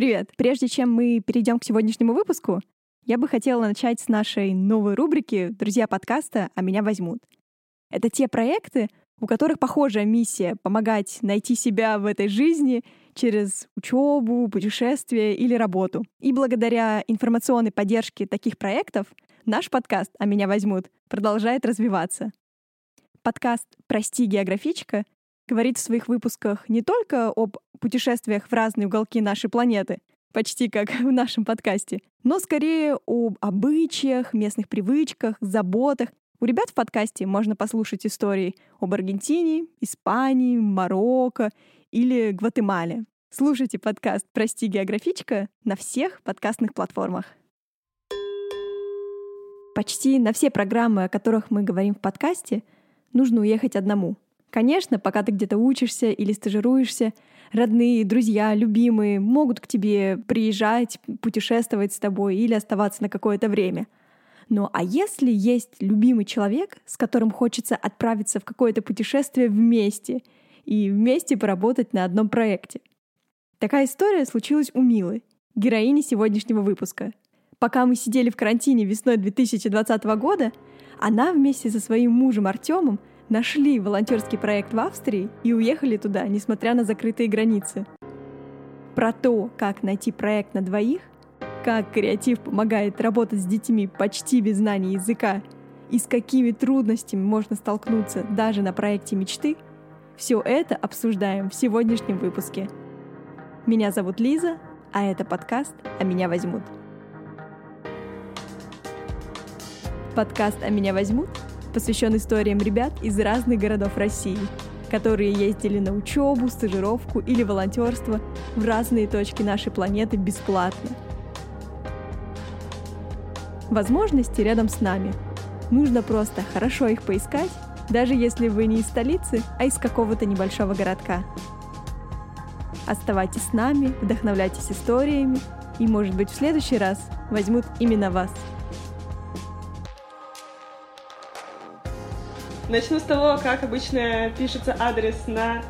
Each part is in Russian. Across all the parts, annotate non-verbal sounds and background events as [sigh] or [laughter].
Привет! Прежде чем мы перейдем к сегодняшнему выпуску, я бы хотела начать с нашей новой рубрики «Друзья подкаста, а меня возьмут». Это те проекты, у которых похожая миссия — помогать найти себя в этой жизни через учебу, путешествия или работу. И благодаря информационной поддержке таких проектов наш подкаст «А меня возьмут» продолжает развиваться. Подкаст «Прости, географичка» говорит в своих выпусках не только об путешествиях в разные уголки нашей планеты, почти как [laughs] в нашем подкасте, но скорее об обычаях, местных привычках, заботах. У ребят в подкасте можно послушать истории об Аргентине, Испании, Марокко или Гватемале. Слушайте подкаст «Прости, географичка» на всех подкастных платформах. Почти на все программы, о которых мы говорим в подкасте, нужно уехать одному — Конечно, пока ты где-то учишься или стажируешься, родные, друзья, любимые могут к тебе приезжать, путешествовать с тобой или оставаться на какое-то время. Ну а если есть любимый человек, с которым хочется отправиться в какое-то путешествие вместе и вместе поработать на одном проекте? Такая история случилась у Милы, героини сегодняшнего выпуска. Пока мы сидели в карантине весной 2020 года, она вместе со своим мужем Артемом нашли волонтерский проект в Австрии и уехали туда, несмотря на закрытые границы. Про то, как найти проект на двоих, как креатив помогает работать с детьми почти без знания языка и с какими трудностями можно столкнуться даже на проекте мечты, все это обсуждаем в сегодняшнем выпуске. Меня зовут Лиза, а это подкаст «А меня возьмут». Подкаст «А меня возьмут» посвящен историям ребят из разных городов России, которые ездили на учебу, стажировку или волонтерство в разные точки нашей планеты бесплатно. Возможности рядом с нами. Нужно просто хорошо их поискать, даже если вы не из столицы, а из какого-то небольшого городка. Оставайтесь с нами, вдохновляйтесь историями, и, может быть, в следующий раз возьмут именно вас – Начну с того, как обычно пишется адрес на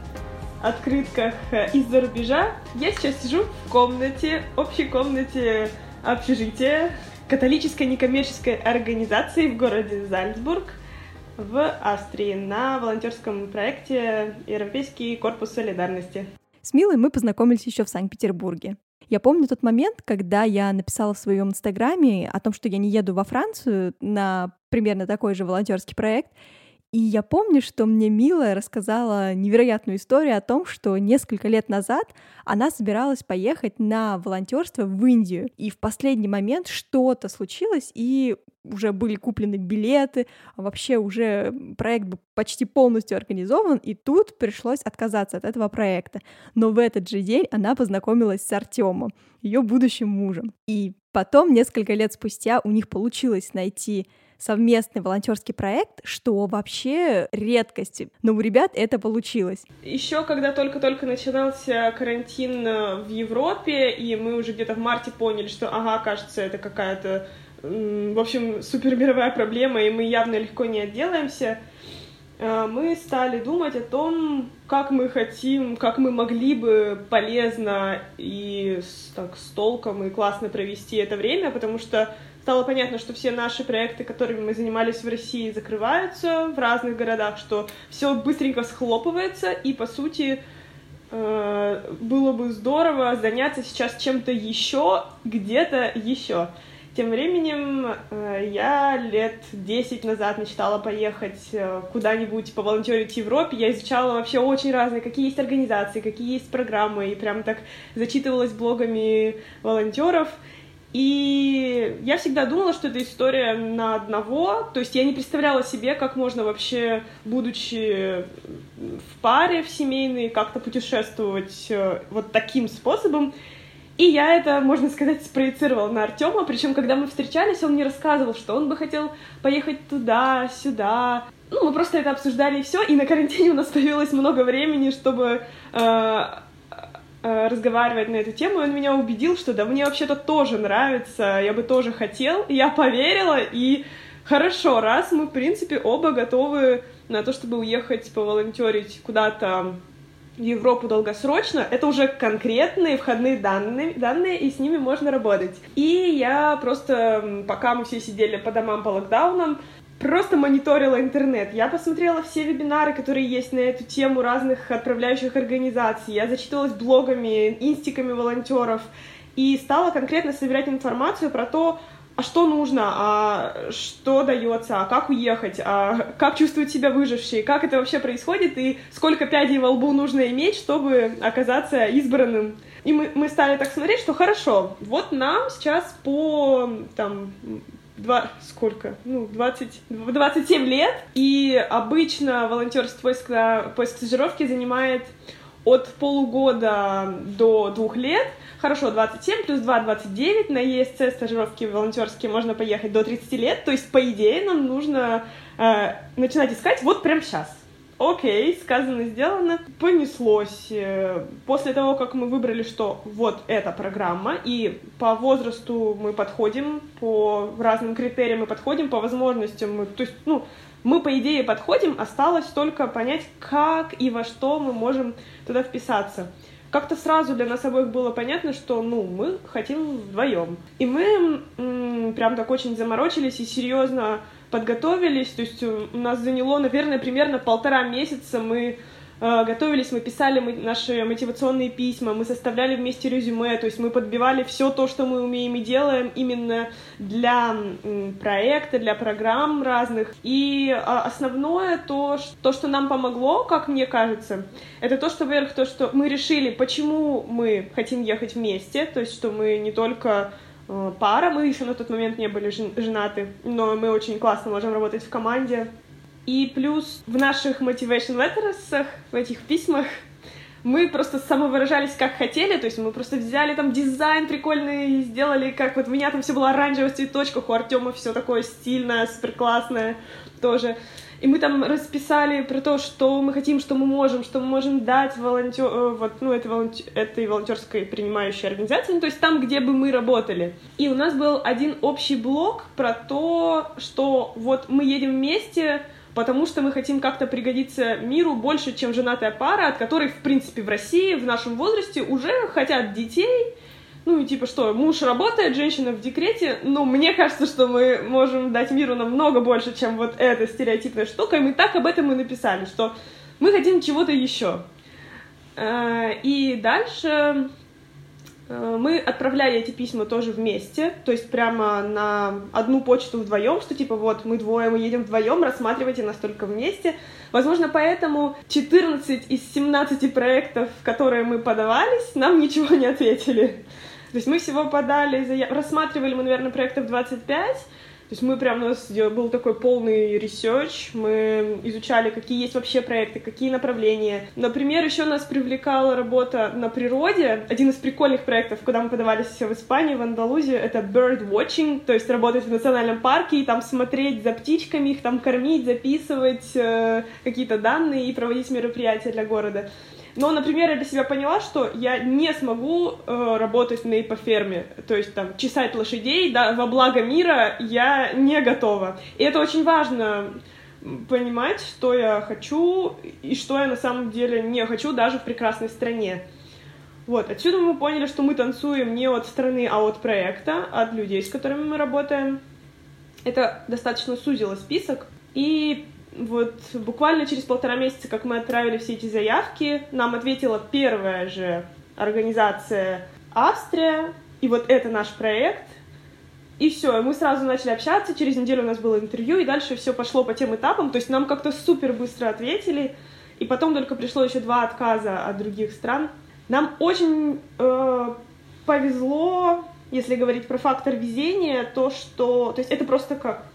открытках э, из-за рубежа. Я сейчас сижу в комнате, общей комнате общежития католической некоммерческой организации в городе Зальцбург в Австрии на волонтерском проекте Европейский корпус солидарности. С Милой мы познакомились еще в Санкт-Петербурге. Я помню тот момент, когда я написала в своем инстаграме о том, что я не еду во Францию на примерно такой же волонтерский проект, и я помню, что мне Мила рассказала невероятную историю о том, что несколько лет назад она собиралась поехать на волонтерство в Индию. И в последний момент что-то случилось, и уже были куплены билеты, вообще уже проект был почти полностью организован, и тут пришлось отказаться от этого проекта. Но в этот же день она познакомилась с Артемом, ее будущим мужем. И потом, несколько лет спустя, у них получилось найти совместный волонтерский проект, что вообще редкость. Но у ребят это получилось. Еще когда только-только начинался карантин э, в Европе, и мы уже где-то в марте поняли, что, ага, кажется, это какая-то, в общем, супермировая проблема, и мы явно легко не отделаемся, э, мы стали думать о том, как мы хотим, как мы могли бы полезно и так с толком и классно провести это время, потому что стало понятно, что все наши проекты, которыми мы занимались в России, закрываются в разных городах, что все быстренько схлопывается, и, по сути, э, было бы здорово заняться сейчас чем-то еще, где-то еще. Тем временем э, я лет 10 назад мечтала поехать э, куда-нибудь поволонтерить в Европе. Я изучала вообще очень разные, какие есть организации, какие есть программы, и прям так зачитывалась блогами волонтеров. И я всегда думала, что это история на одного, то есть я не представляла себе, как можно вообще, будучи в паре, в семейной, как-то путешествовать э, вот таким способом. И я это, можно сказать, спроецировала на Артема. Причем, когда мы встречались, он мне рассказывал, что он бы хотел поехать туда, сюда. Ну, мы просто это обсуждали и все. И на карантине у нас появилось много времени, чтобы э, разговаривать на эту тему, и он меня убедил, что да, мне вообще-то тоже нравится, я бы тоже хотел, я поверила, и хорошо, раз мы, в принципе, оба готовы на то, чтобы уехать поволонтерить куда-то в Европу долгосрочно, это уже конкретные входные данные, данные, и с ними можно работать. И я просто, пока мы все сидели по домам по локдаунам, просто мониторила интернет. Я посмотрела все вебинары, которые есть на эту тему разных отправляющих организаций. Я зачитывалась блогами, инстиками волонтеров и стала конкретно собирать информацию про то, а что нужно, а что дается, а как уехать, а как чувствуют себя выжившие, как это вообще происходит и сколько пядей во лбу нужно иметь, чтобы оказаться избранным. И мы, мы стали так смотреть, что хорошо, вот нам сейчас по там два, сколько? Ну, 20, 27 лет, и обычно волонтерство поиск, поиск стажировки занимает от полугода до двух лет, Хорошо, 27 плюс 2, 29. На ЕСЦ стажировки волонтерские можно поехать до 30 лет. То есть, по идее, нам нужно э, начинать искать вот прямо сейчас. Окей, сказано, сделано. Понеслось. Э, после того, как мы выбрали, что вот эта программа, и по возрасту мы подходим, по разным критериям мы подходим, по возможностям мы... То есть, ну, мы, по идее, подходим, осталось только понять, как и во что мы можем туда вписаться как-то сразу для нас обоих было понятно, что, ну, мы хотим вдвоем. И мы м- прям так очень заморочились и серьезно подготовились. То есть у нас заняло, наверное, примерно полтора месяца. Мы Э, готовились, мы писали наши мотивационные письма, мы составляли вместе резюме, то есть мы подбивали все то, что мы умеем и делаем именно для проекта, для программ разных. И а, основное то, то, что нам помогло, как мне кажется, это то, что, во-первых, то, что мы решили, почему мы хотим ехать вместе, то есть что мы не только э, пара, мы еще на тот момент не были женаты, но мы очень классно можем работать в команде, и плюс в наших motivation letters, в этих письмах, мы просто самовыражались как хотели, то есть мы просто взяли там дизайн прикольный, сделали, как вот у меня там все было оранжево в цветочках, у Артема все такое стильное, супер классное тоже. И мы там расписали про то, что мы хотим, что мы можем, что мы можем дать волонтер, э, вот, ну, этой, волонтер, этой волонтерской принимающей организации, ну, то есть там, где бы мы работали. И у нас был один общий блок про то, что вот мы едем вместе, потому что мы хотим как-то пригодиться миру больше, чем женатая пара, от которой, в принципе, в России в нашем возрасте уже хотят детей, ну и типа что, муж работает, женщина в декрете, но мне кажется, что мы можем дать миру намного больше, чем вот эта стереотипная штука, и мы так об этом и написали, что мы хотим чего-то еще. Э, и дальше Э, мы отправляли эти письма тоже вместе, то есть прямо на одну почту вдвоем, что типа вот мы двое, мы едем вдвоем, рассматривайте нас только вместе. Возможно, поэтому 14 из 17 проектов, которые мы подавались, нам ничего не ответили. То есть мы всего подали, рассматривали мы, наверное, проектов 25, то есть мы прям, у нас был такой полный research, мы изучали, какие есть вообще проекты, какие направления. Например, еще нас привлекала работа на природе. Один из прикольных проектов, куда мы подавались в Испании, в Андалузии, это bird watching, то есть работать в национальном парке и там смотреть за птичками, их там кормить, записывать э, какие-то данные и проводить мероприятия для города. Но, например, я для себя поняла, что я не смогу э, работать на ипоферме, то есть там чесать лошадей, да, во благо мира я не готова. И это очень важно понимать, что я хочу и что я на самом деле не хочу даже в прекрасной стране. Вот, отсюда мы поняли, что мы танцуем не от страны, а от проекта, от людей, с которыми мы работаем. Это достаточно сузило список. И вот буквально через полтора месяца, как мы отправили все эти заявки, нам ответила первая же организация Австрия, и вот это наш проект. И все, мы сразу начали общаться, через неделю у нас было интервью, и дальше все пошло по тем этапам, то есть нам как-то супер быстро ответили, и потом только пришло еще два отказа от других стран. Нам очень э, повезло, если говорить про фактор везения, то, что... То есть это просто как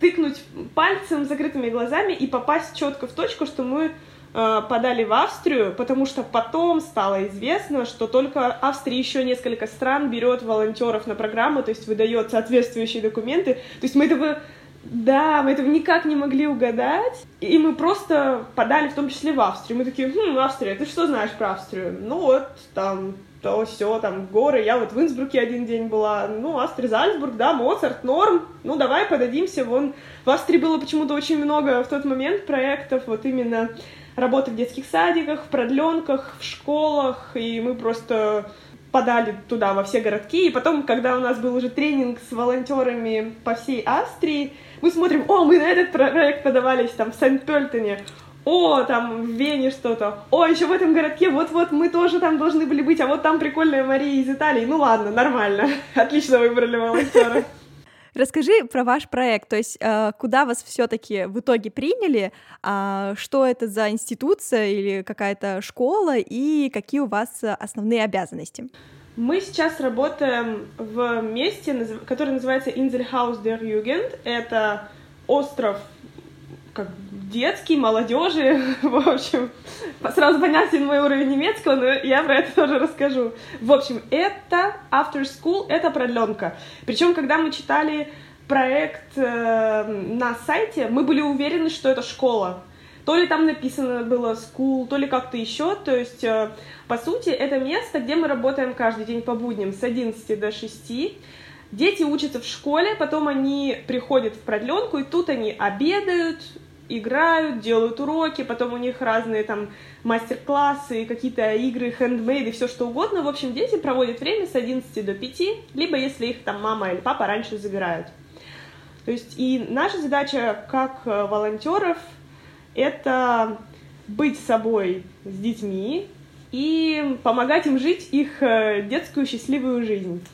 тыкнуть пальцем закрытыми глазами и попасть четко в точку, что мы э, подали в Австрию, потому что потом стало известно, что только Австрия еще несколько стран берет волонтеров на программу, то есть выдает соответствующие документы. То есть мы этого да, мы этого никак не могли угадать, и мы просто подали в том числе в Австрию. Мы такие, хм, Австрия, ты что знаешь про Австрию? Ну вот, там, то все, там, горы. Я вот в Инсбруке один день была. Ну, Австрия, Зальцбург, да, Моцарт, норм. Ну, давай подадимся. Вон, в Австрии было почему-то очень много в тот момент проектов вот именно работы в детских садиках, в продленках, в школах, и мы просто подали туда во все городки, и потом, когда у нас был уже тренинг с волонтерами по всей Австрии, мы смотрим, о, мы на этот проект подавались там в Сент-Пельтоне, о, там в Вене что-то, о, еще в этом городке, вот-вот мы тоже там должны были быть, а вот там прикольная Мария из Италии, ну ладно, нормально, [laughs] отлично выбрали волонтера. Расскажи про ваш проект, то есть э, куда вас все-таки в итоге приняли, а, что это за институция или какая-то школа и какие у вас основные обязанности? Мы сейчас работаем в месте, которое называется Inselhaus der Jugend. Это остров как детский, молодежи, [laughs] в общем, сразу понятен мой уровень немецкого, но я про это тоже расскажу. В общем, это after school, это продленка. Причем, когда мы читали проект э, на сайте, мы были уверены, что это школа. То ли там написано было school, то ли как-то еще. То есть, э, по сути, это место, где мы работаем каждый день по будням с 11 до 6. Дети учатся в школе, потом они приходят в продленку, и тут они обедают, играют, делают уроки, потом у них разные там мастер-классы, какие-то игры, хендмейды, все что угодно. В общем, дети проводят время с 11 до 5, либо если их там мама или папа раньше забирают. То есть и наша задача как э, волонтеров это быть собой с детьми и помогать им жить их э, детскую счастливую жизнь.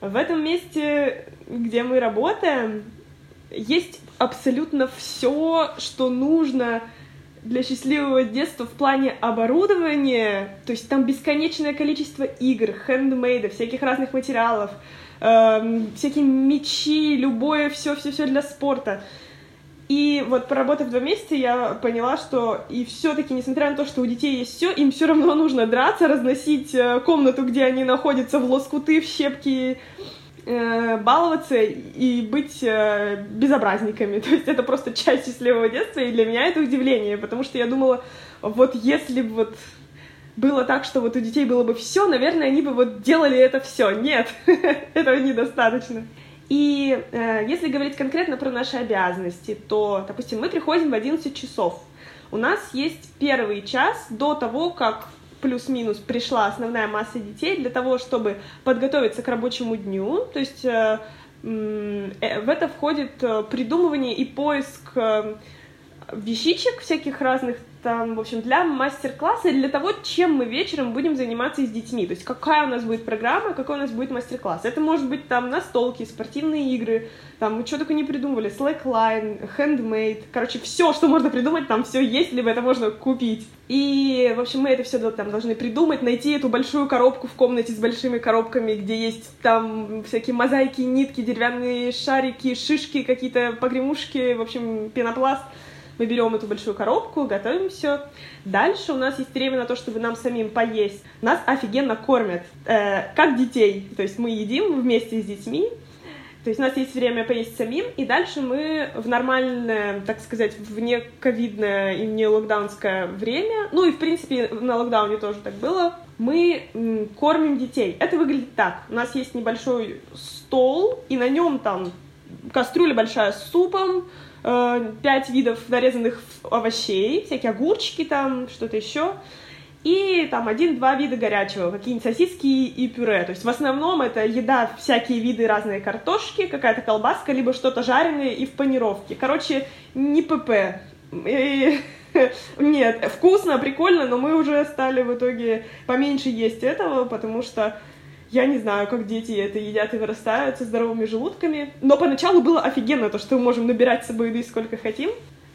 В этом месте, где мы работаем, есть абсолютно все, что нужно для счастливого детства в плане оборудования. То есть там бесконечное количество игр, хендмейдов, всяких разных материалов, эм, всякие мечи, любое все-все-все для спорта. И вот проработав два месяца, я поняла, что и все-таки, несмотря на то, что у детей есть все, им все равно нужно драться, разносить э, комнату, где они находятся, в лоскуты, в щепки, э, баловаться и быть э, безобразниками. [laughs] То есть это просто часть счастливого детства, и для меня это удивление, потому что я думала, вот если бы вот было так, что вот у детей было бы все, наверное, они бы вот делали это все. Нет, [laughs] этого недостаточно. И э, если говорить конкретно про наши обязанности, то, допустим, мы приходим в 11 часов. У нас есть первый час до того, как плюс-минус пришла основная масса детей для того, чтобы подготовиться к рабочему дню. То есть э, э, в это входит э, придумывание и поиск вещичек всяких разных там, в общем, для мастер-класса для того, чем мы вечером будем заниматься с детьми. То есть какая у нас будет программа, какой у нас будет мастер-класс. Это может быть там настолки, спортивные игры, там мы что только не придумывали, slackline, handmade, короче, все, что можно придумать, там все есть, либо это можно купить. И, в общем, мы это все там должны придумать, найти эту большую коробку в комнате с большими коробками, где есть там всякие мозаики, нитки, деревянные шарики, шишки, какие-то погремушки, в общем, пенопласт. Мы берем эту большую коробку, готовим все. Дальше у нас есть время на то, чтобы нам самим поесть. Нас офигенно кормят, э, как детей. То есть мы едим вместе с детьми, то есть у нас есть время поесть самим, и дальше мы в нормальное, так сказать, вне ковидное и не локдаунское время, ну и в принципе на локдауне тоже так было, мы кормим детей. Это выглядит так. У нас есть небольшой стол, и на нем там кастрюля большая с супом, пять видов нарезанных овощей, всякие огурчики там, что-то еще, и там один-два вида горячего, какие-нибудь сосиски и пюре. То есть в основном это еда, всякие виды разные картошки, какая-то колбаска, либо что-то жареное и в панировке. Короче, не ПП. И... [laughs] Нет, вкусно, прикольно, но мы уже стали в итоге поменьше есть этого, потому что я не знаю, как дети это едят и вырастают со здоровыми желудками. Но поначалу было офигенно то, что мы можем набирать с собой еды сколько хотим.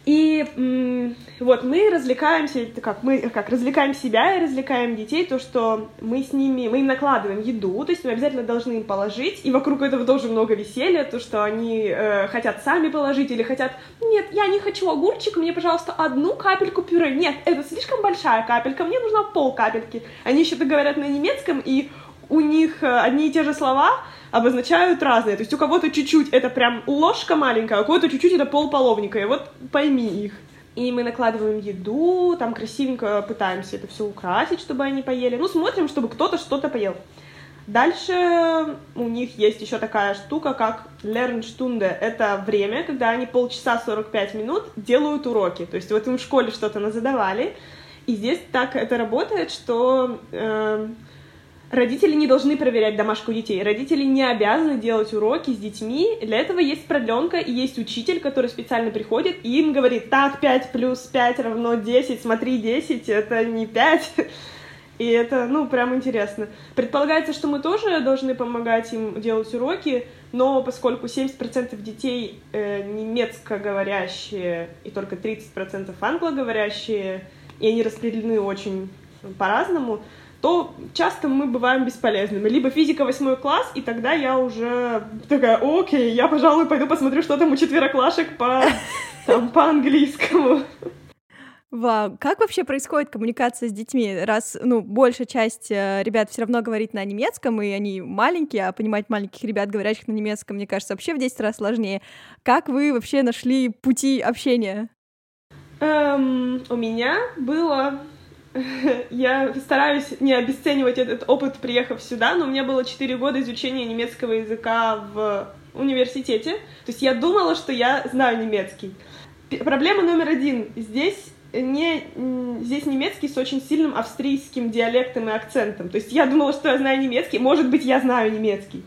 И м- вот мы развлекаемся, как мы как развлекаем себя и развлекаем детей, то что мы с ними, мы им накладываем еду, то есть мы обязательно должны им положить, и вокруг этого тоже много веселья, то что они э, хотят сами положить или хотят, нет, я не хочу огурчик, мне, пожалуйста, одну капельку пюре, нет, это слишком большая капелька, мне нужна пол капельки. Они еще говорят на немецком, и у них э, одни и те же слова обозначают разные. То есть у кого-то чуть-чуть это прям ложка маленькая, а у кого-то чуть-чуть это полполовника. И вот пойми их. И мы накладываем еду, там красивенько пытаемся это все украсить, чтобы они поели. Ну, смотрим, чтобы кто-то что-то поел. Дальше у них есть еще такая штука, как Lernstunde. Это время, когда они полчаса 45 минут делают уроки. То есть вот им в школе что-то назадавали, и здесь так это работает, что э, родители не должны проверять домашку детей. Родители не обязаны делать уроки с детьми. Для этого есть продленка и есть учитель, который специально приходит и им говорит, так, 5 плюс 5 равно 10, смотри, 10, это не 5. [laughs] И это, ну, прям интересно. Предполагается, что мы тоже должны помогать им делать уроки, но поскольку 70% детей э, немецкоговорящие и только 30% англоговорящие, и они распределены очень по-разному, то часто мы бываем бесполезными. Либо физика восьмой класс, и тогда я уже такая, окей, я, пожалуй, пойду посмотрю, что там у четвероклашек по, [laughs] там, по английскому. Вау, как вообще происходит коммуникация с детьми? Раз, ну, большая часть э, ребят все равно говорит на немецком, и они маленькие, а понимать маленьких ребят, говорящих на немецком, мне кажется, вообще в 10 раз сложнее. Как вы вообще нашли пути общения? Эм, у меня было... [laughs] Я стараюсь не обесценивать этот опыт, приехав сюда, но у меня было 4 года изучения немецкого языка в университете. То есть я думала, что я знаю немецкий. Проблема номер один. Здесь не, здесь немецкий с очень сильным австрийским диалектом и акцентом. То есть я думала, что я знаю немецкий, может быть, я знаю немецкий.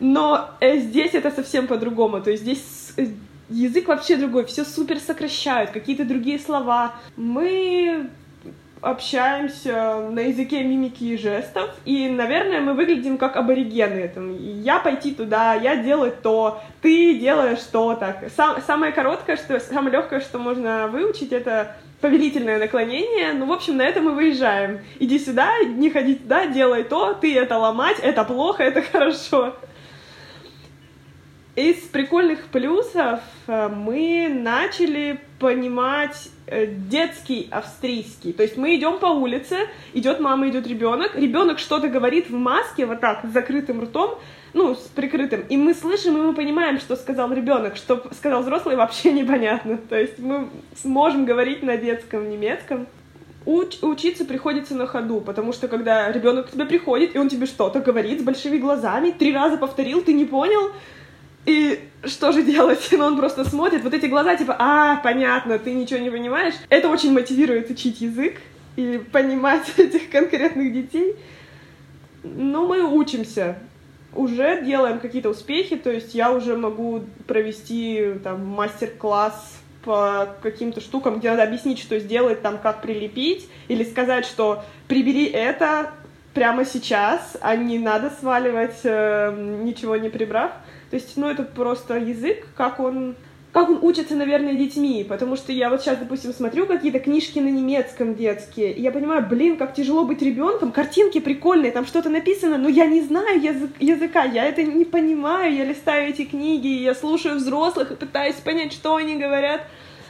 Но э, здесь это совсем по-другому. То есть здесь э, язык вообще другой, все супер сокращают, какие-то другие слова. Мы общаемся на языке мимики и жестов, и, наверное, мы выглядим как аборигены. Там, я пойти туда, я делать то, ты делаешь то, так. Сам, самое короткое, что, самое легкое, что можно выучить, это повелительное наклонение. Ну, в общем, на это мы выезжаем. Иди сюда, не ходи туда, делай то, ты это ломать, это плохо, это [laughs] хорошо. Из прикольных плюсов э, мы начали понимать детский австрийский. То есть мы идем по улице, идет мама, идет ребенок, ребенок что-то говорит в маске, вот так, с закрытым ртом, ну, с прикрытым, и мы слышим, и мы понимаем, что сказал ребенок, что сказал взрослый, вообще непонятно. То есть мы сможем говорить на детском немецком. Уч учиться приходится на ходу, потому что когда ребенок к тебе приходит, и он тебе что-то говорит с большими глазами, три раза повторил, ты не понял, и что же делать? [laughs] Но он просто смотрит, вот эти глаза, типа, а, понятно, ты ничего не понимаешь. Это очень мотивирует учить язык и понимать [laughs] этих конкретных детей. Но мы учимся уже делаем какие-то успехи, то есть я уже могу провести там мастер-класс по каким-то штукам, где надо объяснить, что сделать, там, как прилепить, или сказать, что прибери это прямо сейчас, а не надо сваливать, э, ничего не прибрав. То есть, ну, это просто язык, как он как он учится, наверное, детьми, потому что я вот сейчас, допустим, смотрю какие-то книжки на немецком детские, и я понимаю, блин, как тяжело быть ребенком, картинки прикольные, там что-то написано, но я не знаю язык, языка, я это не понимаю, я листаю эти книги, я слушаю взрослых и пытаюсь понять, что они говорят.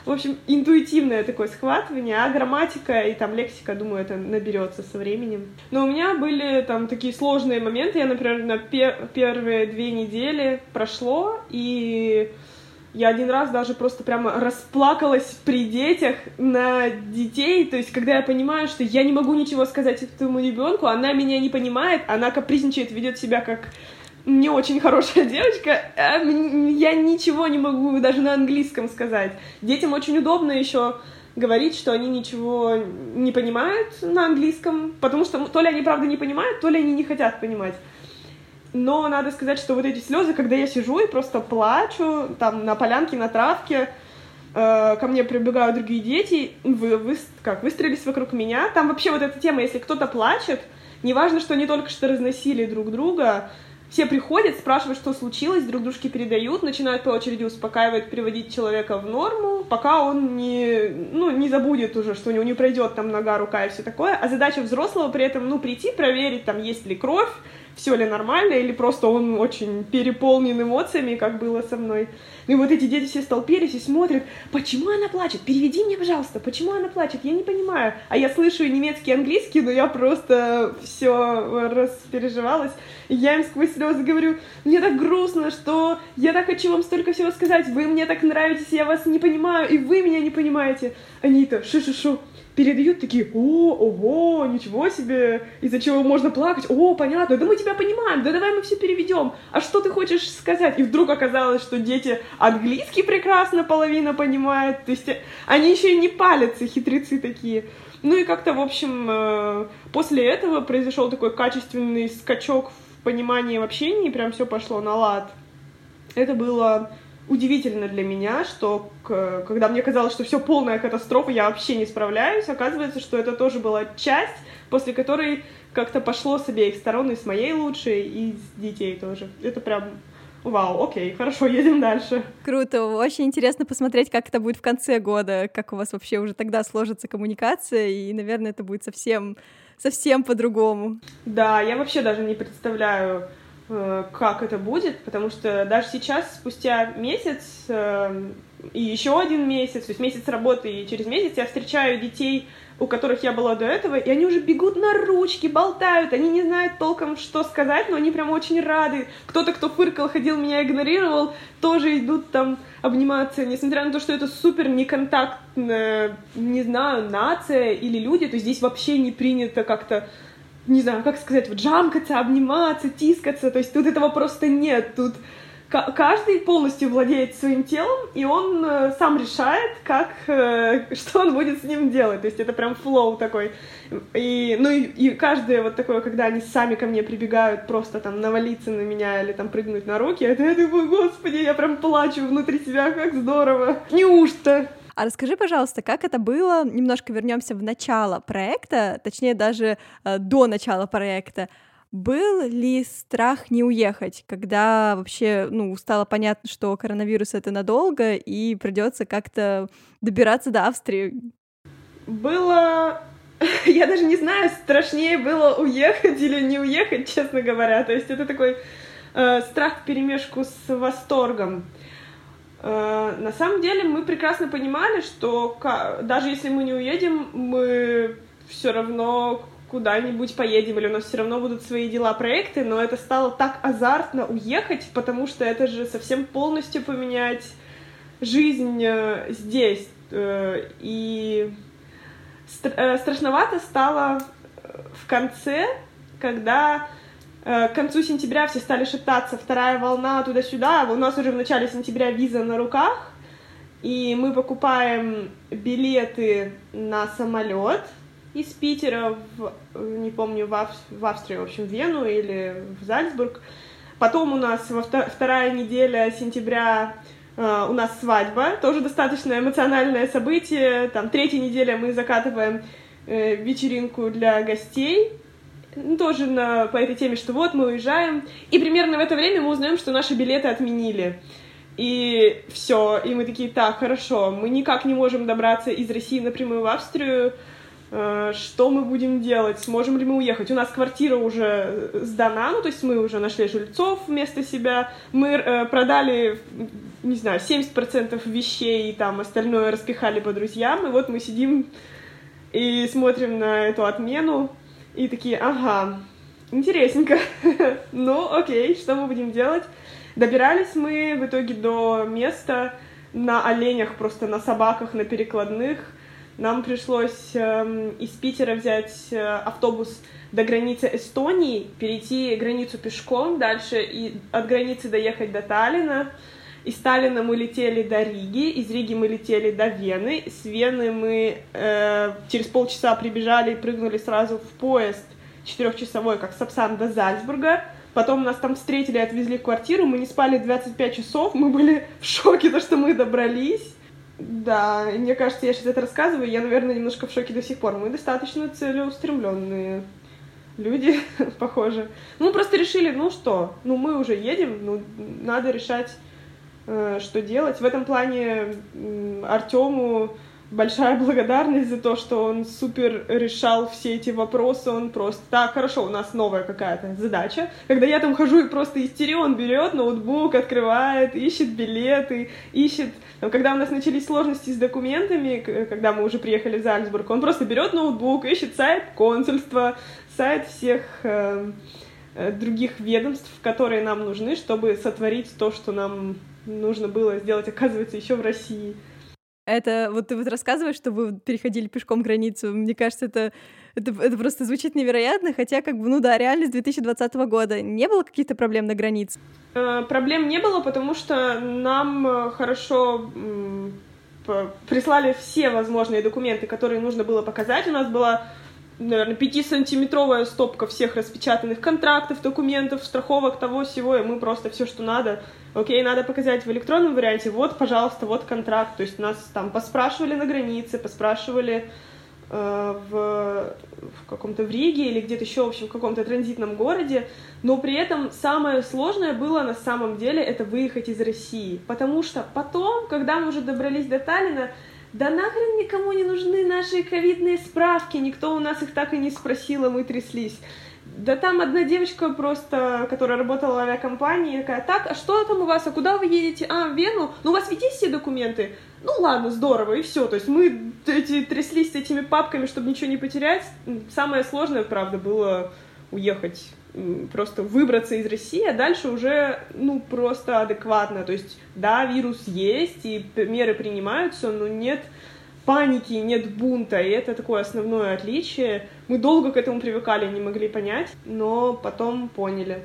В общем, интуитивное такое схватывание, а грамматика и там лексика, думаю, это наберется со временем. Но у меня были там такие сложные моменты. Я, например, на пер первые две недели прошло, и я один раз даже просто прямо расплакалась при детях на детей. То есть, когда я понимаю, что я не могу ничего сказать этому ребенку, она меня не понимает, она капризничает, ведет себя как не очень хорошая девочка, а я ничего не могу даже на английском сказать. Детям очень удобно еще говорить, что они ничего не понимают на английском, потому что то ли они правда не понимают, то ли они не хотят понимать. Но надо сказать, что вот эти слезы, когда я сижу и просто плачу, там, на полянке, на травке, э, ко мне прибегают другие дети, вы, вы как, выстрелились вокруг меня. Там вообще вот эта тема, если кто-то плачет, неважно, что они только что разносили друг друга, все приходят, спрашивают, что случилось, друг дружке передают, начинают по очереди успокаивать, приводить человека в норму, пока он не, ну, не забудет уже, что у него не пройдет там нога, рука и все такое. А задача взрослого при этом, ну, прийти, проверить, там, есть ли кровь, все ли нормально, или просто он очень переполнен эмоциями, как было со мной. Ну и вот эти дети все столпились и смотрят, почему она плачет? Переведи мне, пожалуйста, почему она плачет? Я не понимаю. А я слышу немецкий и английский, но я просто все распереживалась. И я им сквозь слезы говорю, мне так грустно, что я так хочу вам столько всего сказать, вы мне так нравитесь, я вас не понимаю, и вы меня не понимаете. Они-то, шу-шу-шу, передают такие, о, ого, ничего себе, из-за чего можно плакать, о, понятно, да мы тебя понимаем, да давай мы все переведем, а что ты хочешь сказать? И вдруг оказалось, что дети английский прекрасно половина понимает, то есть они еще и не палятся, хитрецы такие. Ну и как-то, в общем, э, после этого произошел такой качественный скачок в понимании в общении, прям все пошло на лад. Это было удивительно для меня, что к, когда мне казалось, что все полная катастрофа, я вообще не справляюсь, оказывается, что это тоже была часть, после которой как-то пошло с обеих сторон, и с моей лучшей, и с детей тоже. Это прям Вау, окей, хорошо, [laughs] едем дальше. Круто, очень интересно посмотреть, как это будет в конце года, как у вас вообще уже тогда сложится коммуникация, и, наверное, это будет совсем, совсем по-другому. Да, я вообще даже не представляю, как это будет, потому что даже сейчас, спустя месяц э, и еще один месяц, то есть месяц работы и через месяц я встречаю детей, у которых я была до этого, и они уже бегут на ручки, болтают, они не знают толком, что сказать, но они прям очень рады. Кто-то, кто фыркал, ходил, меня игнорировал, тоже идут там обниматься, несмотря на то, что это супер неконтактная, не знаю, нация или люди, то здесь вообще не принято как-то не знаю, как сказать, вот джамкаться, обниматься, тискаться, то есть тут этого просто нет, тут каждый полностью владеет своим телом, и он э, сам решает, как, э, [laughs] что он будет с ним делать. То есть это прям флоу такой. И, ну и, и каждое вот такое, когда они сами ко мне прибегают, просто там навалиться на меня или там прыгнуть на руки, это я думаю, господи, я прям плачу внутри себя, как здорово. Неужто? А расскажи, пожалуйста, как это было? Немножко вернемся в начало проекта, точнее даже э, до начала проекта. Был ли страх не уехать, когда вообще ну, стало понятно, что коронавирус это надолго и придется как-то добираться до Австрии? Было [laughs] я даже не знаю, страшнее было уехать или не уехать, честно говоря. То есть это такой э, страх в перемешку с восторгом. Э, на самом деле мы прекрасно понимали, что даже если мы не уедем, мы все равно куда-нибудь поедем, или у нас все равно будут свои дела, проекты, но это стало так азартно уехать, потому что это же совсем полностью поменять жизнь э, здесь. Э, и страшновато стало в конце, когда к концу сентября все стали шептаться, вторая волна туда-сюда. У нас уже в начале сентября виза на руках, и мы покупаем билеты на самолет из Питера в, не помню, в, Ав... в Австрию, в общем, в Вену или в Зальцбург. Потом у нас во втор... вторая неделя сентября Uh, у нас свадьба, тоже достаточно эмоциональное событие. Там третья неделя мы закатываем uh, вечеринку для гостей ну, тоже на, по этой теме, что вот мы уезжаем, и примерно в это время мы узнаем, что наши билеты отменили. И все, и мы такие, так, хорошо, мы никак не можем добраться из России напрямую в Австрию, э, что мы будем делать, сможем ли мы уехать. У нас квартира уже сдана, ну, то есть мы уже нашли жильцов вместо себя, мы э, продали, не знаю, 70% вещей, и там остальное распихали по друзьям, и вот мы сидим и смотрим на эту отмену, и такие, ага, интересненько. [laughs] ну, окей, что мы будем делать? Добирались мы в итоге до места на оленях, просто на собаках, на перекладных. Нам пришлось э, из Питера взять э, автобус до границы Эстонии, перейти границу пешком дальше и от границы доехать до Таллина. Из Сталина мы летели до Риги, из Риги мы летели до Вены, с Вены мы э, через полчаса прибежали и прыгнули сразу в поезд четырехчасовой, как Сапсан до Зальцбурга. Потом нас там встретили, отвезли в квартиру, мы не спали 25 часов, мы были [laughs] в шоке, то, что мы добрались. Да, мне кажется, я сейчас это рассказываю, я, наверное, немножко в шоке до сих пор. Мы достаточно целеустремленные люди, [laughs] похоже. Ну, просто решили, ну что, ну мы уже едем, ну надо решать что делать. В этом плане Артему большая [laughs] благодарность за то, что он супер решал все эти вопросы, он просто, так, хорошо, у нас новая какая-то задача. Когда я там хожу и просто истерю, он берет ноутбук, открывает, ищет билеты, ищет... Там, когда у нас начались сложности с документами, когда мы уже приехали в Зальцбург, он просто берет ноутбук, ищет сайт консульства, сайт всех э, э, других ведомств, которые нам нужны, чтобы сотворить то, что нам нужно было сделать, оказывается, еще в России. Это вот ты вот рассказываешь, что вы переходили пешком границу. Мне кажется, это, это, это просто звучит невероятно, хотя как бы, ну да, реально с 2020 года не было каких-то проблем на границе? Э, проблем не было, потому что нам э, хорошо прислали все возможные документы, которые нужно было показать. У нас была наверное, пятисантиметровая стопка всех распечатанных контрактов, документов, страховок, того всего, и мы просто все, что надо, окей, надо показать в электронном варианте, вот, пожалуйста, вот контракт, то есть нас там поспрашивали на границе, поспрашивали э, в, в каком-то в Риге или где-то еще, в общем, в каком-то транзитном городе, но при этом самое сложное было на самом деле это выехать из России, потому что потом, когда мы уже добрались до Таллина, да нахрен никому не нужны наши ковидные справки, никто у нас их так и не спросил, а мы тряслись. Да там одна девочка просто, которая работала в авиакомпании, такая, так, а что там у вас, а куда вы едете? А, в Вену? Ну, у вас ведь есть все документы? Ну, ладно, здорово, и все. То есть мы эти, тряслись с этими папками, чтобы ничего не потерять. Самое сложное, правда, было уехать просто выбраться из России, а дальше уже, ну, просто адекватно. То есть, да, вирус есть, и меры принимаются, но нет паники, нет бунта, и это такое основное отличие. Мы долго к этому привыкали, не могли понять, но потом поняли.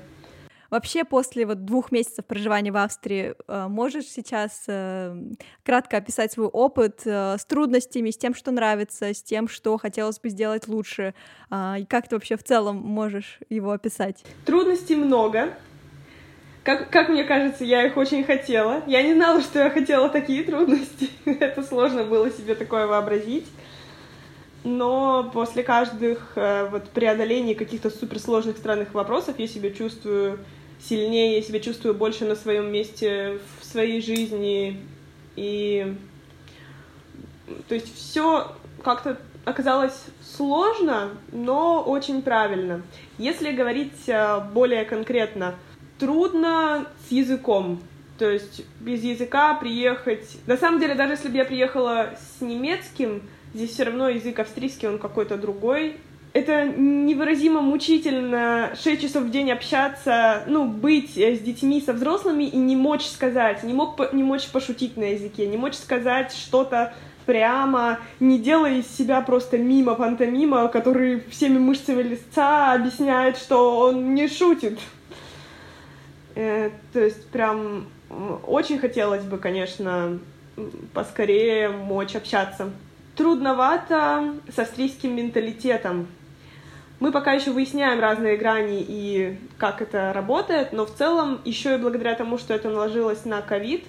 Вообще, после вот двух месяцев проживания в Австрии, э, можешь сейчас э, кратко описать свой опыт э, с трудностями, с тем, что нравится, с тем, что хотелось бы сделать лучше, а, и как ты вообще в целом можешь его описать? Трудностей много. Как, как мне кажется, я их очень хотела. Я не знала, что я хотела такие трудности. [laughs] Это сложно было себе такое вообразить но после каждых вот преодолений каких-то суперсложных странных вопросов я себя чувствую сильнее, я себя чувствую больше на своем месте в своей жизни. И то есть все как-то оказалось сложно, но очень правильно. Если говорить э, более конкретно, трудно с языком. То есть без языка приехать... На самом деле, даже если бы я приехала с немецким, здесь все равно язык австрийский, он какой-то другой, это невыразимо мучительно 6 часов в день общаться, ну, быть э, с детьми, со взрослыми и не мочь сказать, не, мог, не мочь пошутить на языке, не мочь сказать что-то прямо, не делая из себя просто мимо пантомима, который всеми мышцами лица объясняет, что он не шутит. Э, то есть прям очень хотелось бы, конечно, поскорее мочь общаться. Трудновато с австрийским менталитетом, мы пока еще выясняем разные грани и как это работает, но в целом еще и благодаря тому, что это наложилось на ковид,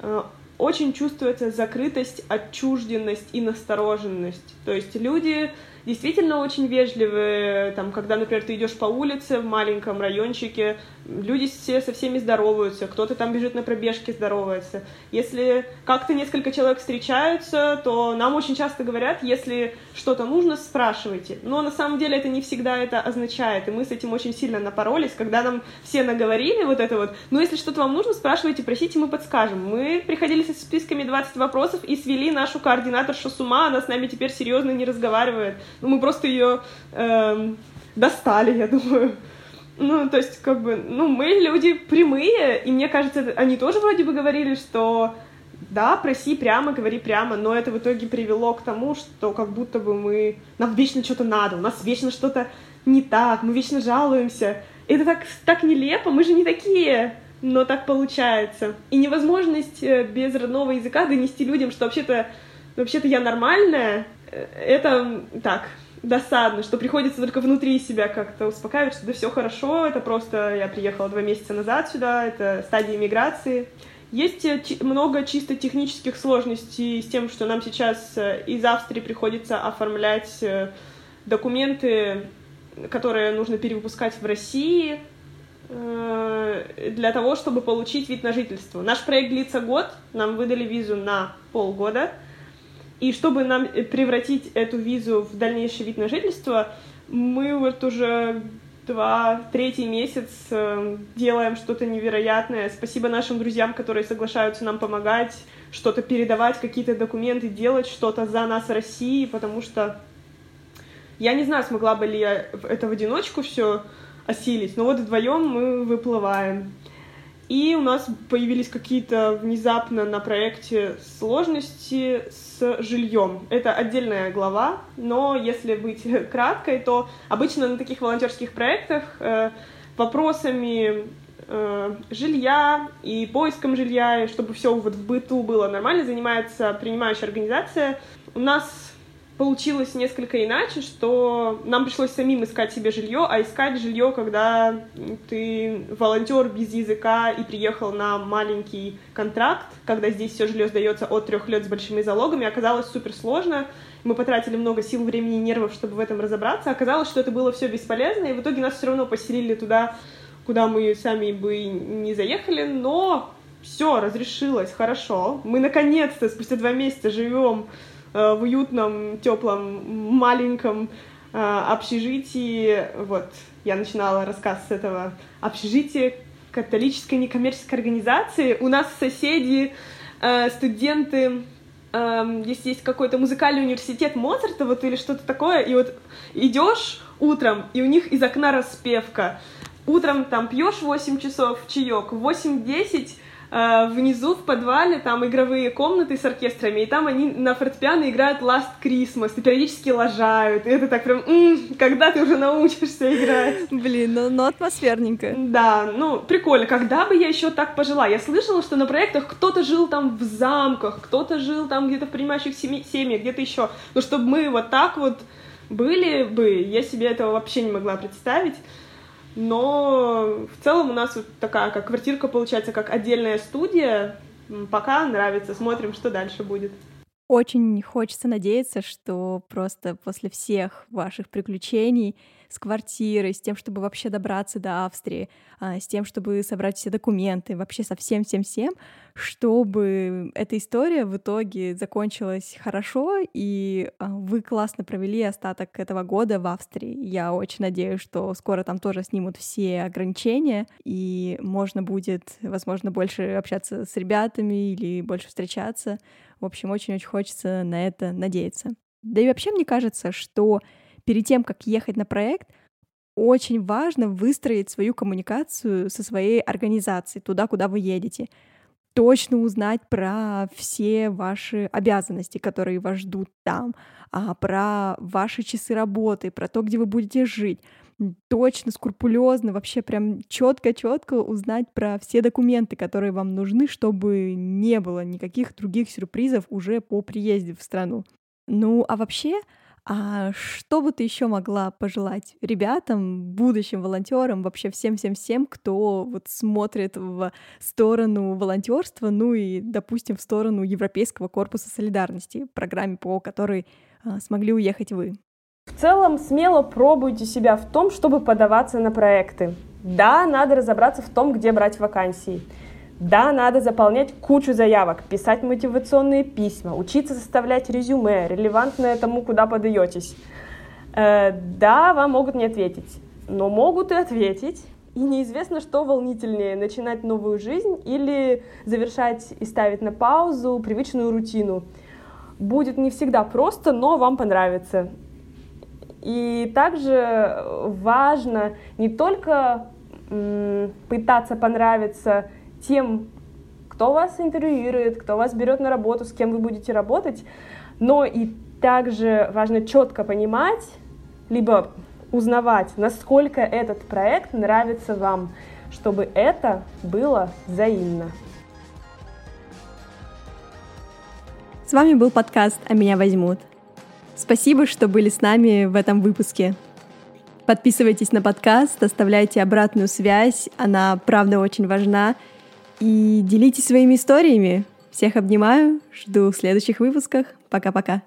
э, очень чувствуется закрытость, отчужденность и настороженность. То есть люди действительно очень вежливые, там, когда, например, ты идешь по улице в маленьком райончике, люди все со всеми здороваются, кто-то там бежит на пробежке, здоровается. Если как-то несколько человек встречаются, то нам очень часто говорят, если что-то нужно, спрашивайте. Но на самом деле это не всегда это означает, и мы с этим очень сильно напоролись, когда нам все наговорили вот это вот, ну, если что-то вам нужно, спрашивайте, просите, мы подскажем. Мы приходили со списками 20 вопросов и свели нашу координаторшу с ума, она с нами теперь серьезно не разговаривает. Ну, мы просто ее эм, достали, я думаю. Ну, то есть, как бы, ну, мы люди прямые, и мне кажется, они тоже вроде бы говорили, что да, проси прямо, говори прямо, но это в итоге привело к тому, что как будто бы мы... Нам вечно что-то надо, у нас вечно что-то не так, мы вечно жалуемся. Это так, так нелепо, мы же не такие, но так получается. И невозможность э, без родного языка донести людям, что вообще-то вообще-то я нормальная, это так, досадно, что приходится только внутри себя как-то успокаивать, что да все хорошо, это просто я приехала два месяца назад сюда, это стадия миграции. Есть э, много чисто технических сложностей с тем, что нам сейчас э, из Австрии приходится оформлять э, документы, которые нужно перевыпускать в России для того, чтобы получить вид на жительство. Наш проект длится год, нам выдали визу на полгода — и чтобы нам э, превратить эту визу в дальнейший вид на жительство, мы вот уже два, третий месяц э, делаем что-то невероятное. Спасибо нашим друзьям, которые соглашаются нам помогать, что-то передавать, какие-то документы, делать что-то за нас России, потому что я не знаю, смогла бы ли я это в одиночку все осилить, но вот вдвоем мы выплываем. И у нас появились какие-то внезапно на проекте сложности с жильем. Это отдельная глава, но если быть [laughs] краткой, то обычно на таких волонтерских проектах э, вопросами э, жилья и поиском жилья, и чтобы все вот в быту было нормально, занимается принимающая организация. У нас получилось несколько иначе, что нам пришлось самим искать себе жилье, а искать жилье, когда ты волонтер без языка и приехал на маленький контракт, когда здесь все жилье сдается от трех лет с большими залогами, оказалось супер сложно. Мы потратили много сил, времени и нервов, чтобы в этом разобраться. Оказалось, что это было все бесполезно, и в итоге нас все равно поселили туда, куда мы сами бы не заехали, но все разрешилось хорошо. Мы наконец-то спустя два месяца живем в уютном, теплом, маленьком э, общежитии. Вот, я начинала рассказ с этого общежития католической некоммерческой организации. У нас соседи, э, студенты, если есть какой-то музыкальный университет Моцарта вот или что-то такое, и вот идешь утром, и у них из окна распевка. Утром там пьешь 8 часов чаек, в 8-10 Э, внизу в подвале там игровые комнаты с оркестрами, и там они на фортепиано играют Last Christmas, и периодически лажают, и это так прям, м-м, когда ты уже научишься играть? Блин, ну, ну атмосферненько. Да, ну, прикольно, когда бы я еще так пожила? Я слышала, что на проектах кто-то жил там в замках, кто-то жил там где-то в принимающих семьях, где-то еще, но чтобы мы вот так вот были бы, я себе этого вообще не могла представить. Но в целом у нас вот такая как квартирка получается, как отдельная студия. Пока нравится, смотрим, что дальше будет. Очень хочется надеяться, что просто после всех ваших приключений с квартирой, с тем, чтобы вообще добраться до Австрии, а, с тем, чтобы собрать все документы, вообще со всем-всем-всем, чтобы эта история в итоге закончилась хорошо, и а, вы классно провели остаток этого года в Австрии. Я очень надеюсь, что скоро там тоже снимут все ограничения, и можно будет, возможно, больше общаться с ребятами или больше встречаться. В общем, очень-очень хочется на это надеяться. Да и вообще мне кажется, что перед тем, как ехать на проект, очень важно выстроить свою коммуникацию со своей организацией туда, куда вы едете. Точно узнать про все ваши обязанности, которые вас ждут там, а про ваши часы работы, про то, где вы будете жить. Точно, скрупулезно, вообще прям четко-четко узнать про все документы, которые вам нужны, чтобы не было никаких других сюрпризов уже по приезде в страну. Ну, а вообще, а что бы ты еще могла пожелать ребятам, будущим волонтерам, вообще всем-всем-всем, кто вот смотрит в сторону волонтерства, ну и, допустим, в сторону Европейского корпуса солидарности, программе, по которой а, смогли уехать вы? В целом, смело пробуйте себя в том, чтобы подаваться на проекты. Да, надо разобраться в том, где брать вакансии. Да, надо заполнять кучу заявок, писать мотивационные письма, учиться составлять резюме, релевантное тому, куда подаетесь. Э, да, вам могут не ответить, но могут и ответить. И неизвестно, что волнительнее, начинать новую жизнь или завершать и ставить на паузу привычную рутину. Будет не всегда просто, но вам понравится. И также важно не только пытаться понравиться тем, кто вас интервьюирует, кто вас берет на работу, с кем вы будете работать, но и также важно четко понимать, либо узнавать, насколько этот проект нравится вам, чтобы это было взаимно. С вами был подкаст «А меня возьмут». Спасибо, что были с нами в этом выпуске. Подписывайтесь на подкаст, оставляйте обратную связь, она правда очень важна — и делитесь своими историями. Всех обнимаю, жду в следующих выпусках. Пока-пока.